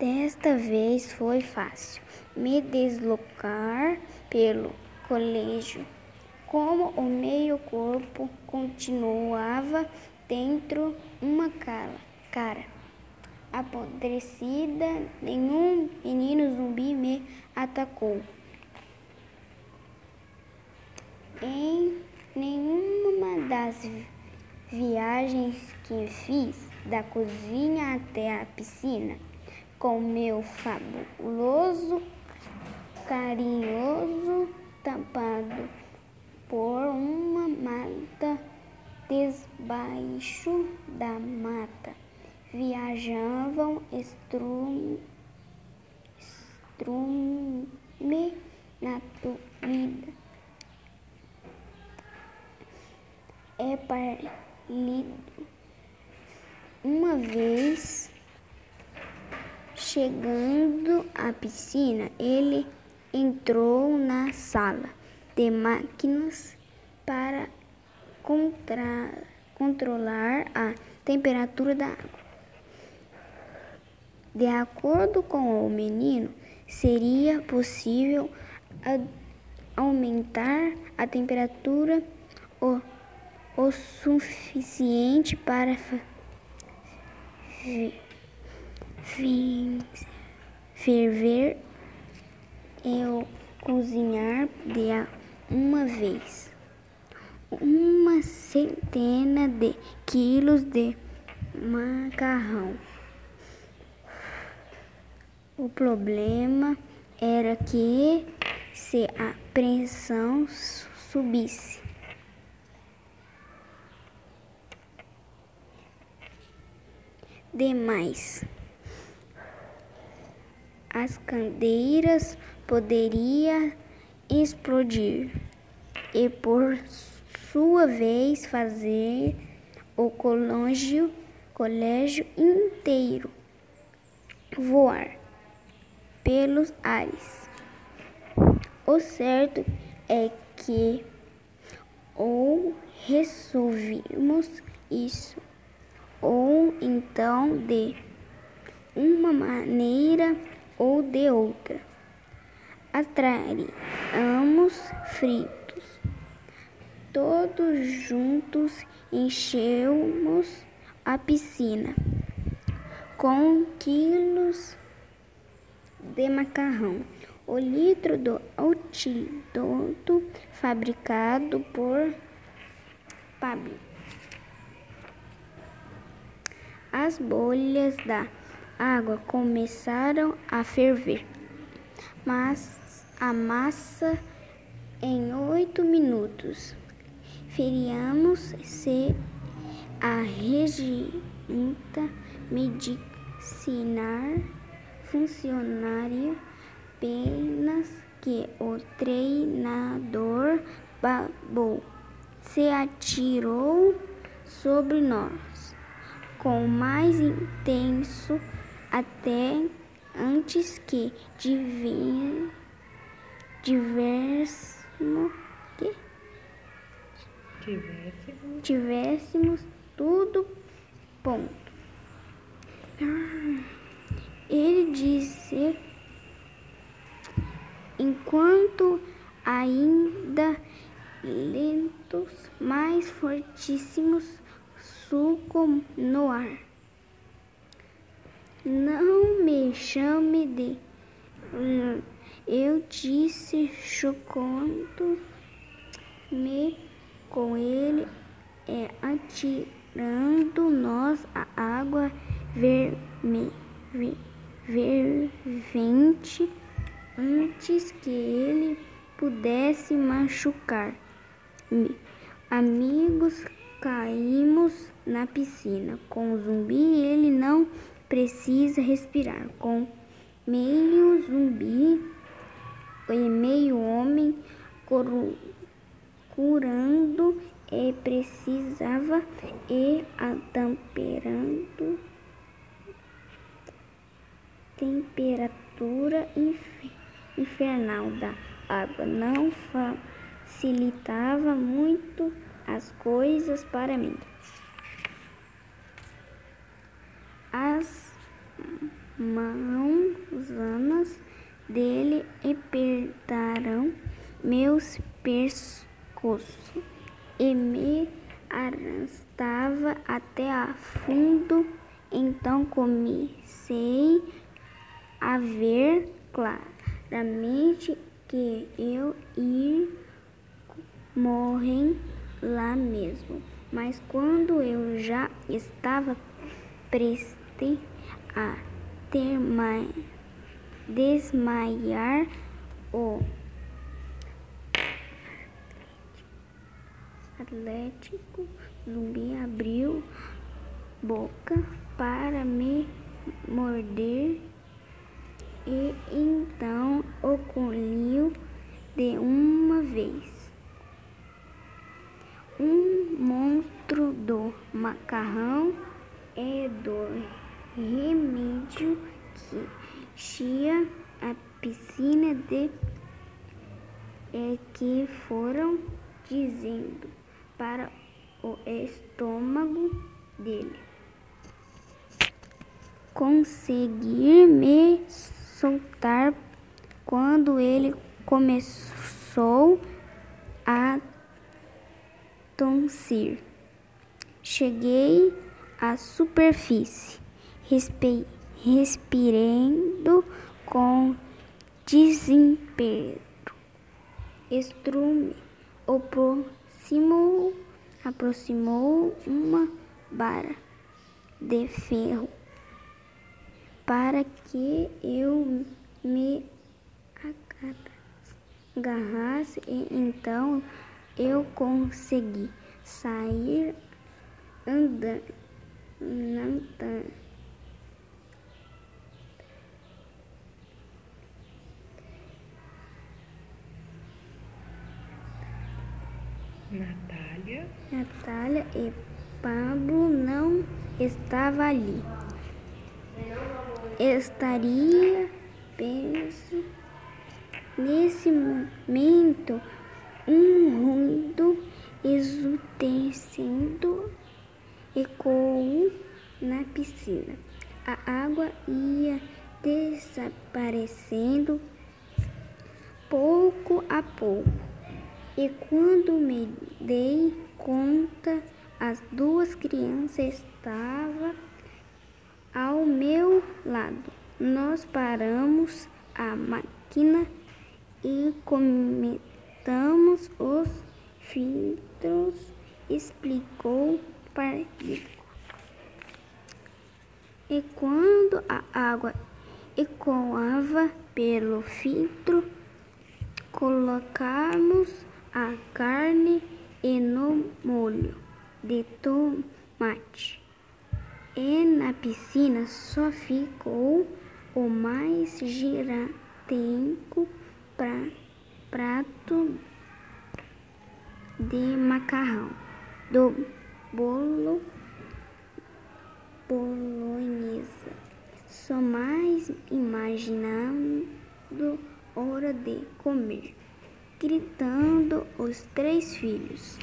Desta vez foi fácil me deslocar pelo colégio, como o meu corpo continuava dentro uma cara apodrecida, nenhum menino zumbi me atacou. Em nenhuma das viagens que fiz da cozinha até a piscina, com meu fabuloso, carinhoso tampado por uma mata desbaixo da mata viajavam estrume, estrume na vida. É pálido. Uma vez chegando à piscina, ele entrou na sala de máquinas para controlar a temperatura da água. De acordo com o menino, seria possível aumentar a temperatura o, o suficiente para ferver. E cozinhar de uma vez. Uma centena de quilos de macarrão. O problema era que se a pressão subisse, demais, as cadeiras poderiam explodir e por sua vez fazer o colégio, colégio inteiro voar pelos ares. O certo é que ou resolvimos isso, ou então de uma maneira ou de outra. Atraíamos fritos. Todos juntos enchemos a piscina com quilos de macarrão. O litro do antídoto fabricado por Pablo. As bolhas da água começaram a ferver, mas a massa em oito minutos. Feriamos se a regimenta medicinar funcionário apenas que o treinador babou se atirou sobre nós com mais intenso até antes que tivéssemos que tivéssemos, tivéssemos tudo ponto. Ah. Ele disse: enquanto ainda lentos, mais fortíssimos, suco no ar. Não me chame de. Eu disse, chocando-me com ele, é, atirando nós a água vermelha fervente antes que ele pudesse machucar-me. Amigos, caímos na piscina. Com o zumbi, ele não precisa respirar. Com meio zumbi e meio homem curando e precisava e a temperando temperatura infernal da água não facilitava muito as coisas para mim. As mãos gusanas dele apertaram meus pescoços e me arrastava até a fundo. Então comecei a ver claramente que eu ia morrer lá mesmo. Mas quando eu já estava prestes a desmaiar, o Atlético Zumbi abriu boca para me morder e então ocorreu de uma vez. Um monstro do macarrão e do remédio que enchia a piscina de e que foram dizendo para o estômago dele conseguir me soltar quando ele começou a tossir. Cheguei à superfície, respirando com desespero. Estrume aproximou, aproximou uma vara de ferro para que eu me agarrasse e então eu consegui sair andando. Natália. Natália e Pablo não estavam ali estaria penso nesse momento um ruído exultecendo ecoou na piscina. A água ia desaparecendo pouco a pouco. E quando me dei conta, as duas crianças estavam ao meu lado. Nós paramos a máquina e comentamos os filtros, explicou Pardico. E quando a água ecoava pelo filtro, colocamos a carne e no molho de tomate. E na piscina só ficou o mais giratenco pra, prato de macarrão do bolo bolonhesa. Só mais imaginando hora de comer, gritando os três filhos.